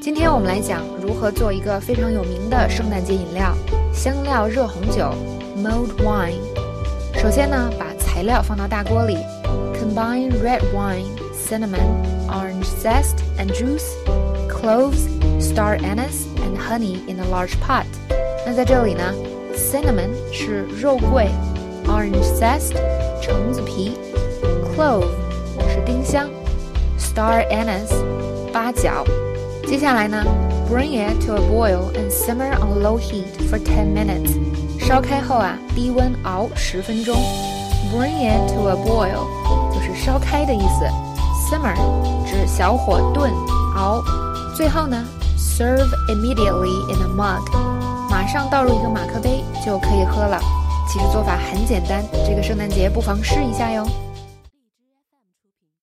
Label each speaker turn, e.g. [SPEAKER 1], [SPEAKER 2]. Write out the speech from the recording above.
[SPEAKER 1] 今天我们来讲如何做一个非常有名的圣诞节饮料——香料热红酒 （mulled wine）。首先呢，把材料放到大锅里，combine red wine, cinnamon, orange zest and juice, cloves, star anise and honey in a large pot。那在这里呢，cinnamon 是肉桂，orange zest 橙子皮，clove 是丁香，star anise 八角。 接下来呢，bring it to a boil and simmer on low heat for ten minutes。烧开后啊，低温熬十分钟。Bring it to a boil 就是烧开的意思。Simmer 指小火炖熬。最后呢，serve immediately in a mug，马上倒入一个马克杯就可以喝了。其实做法很简单，这个圣诞节不妨试一下哟。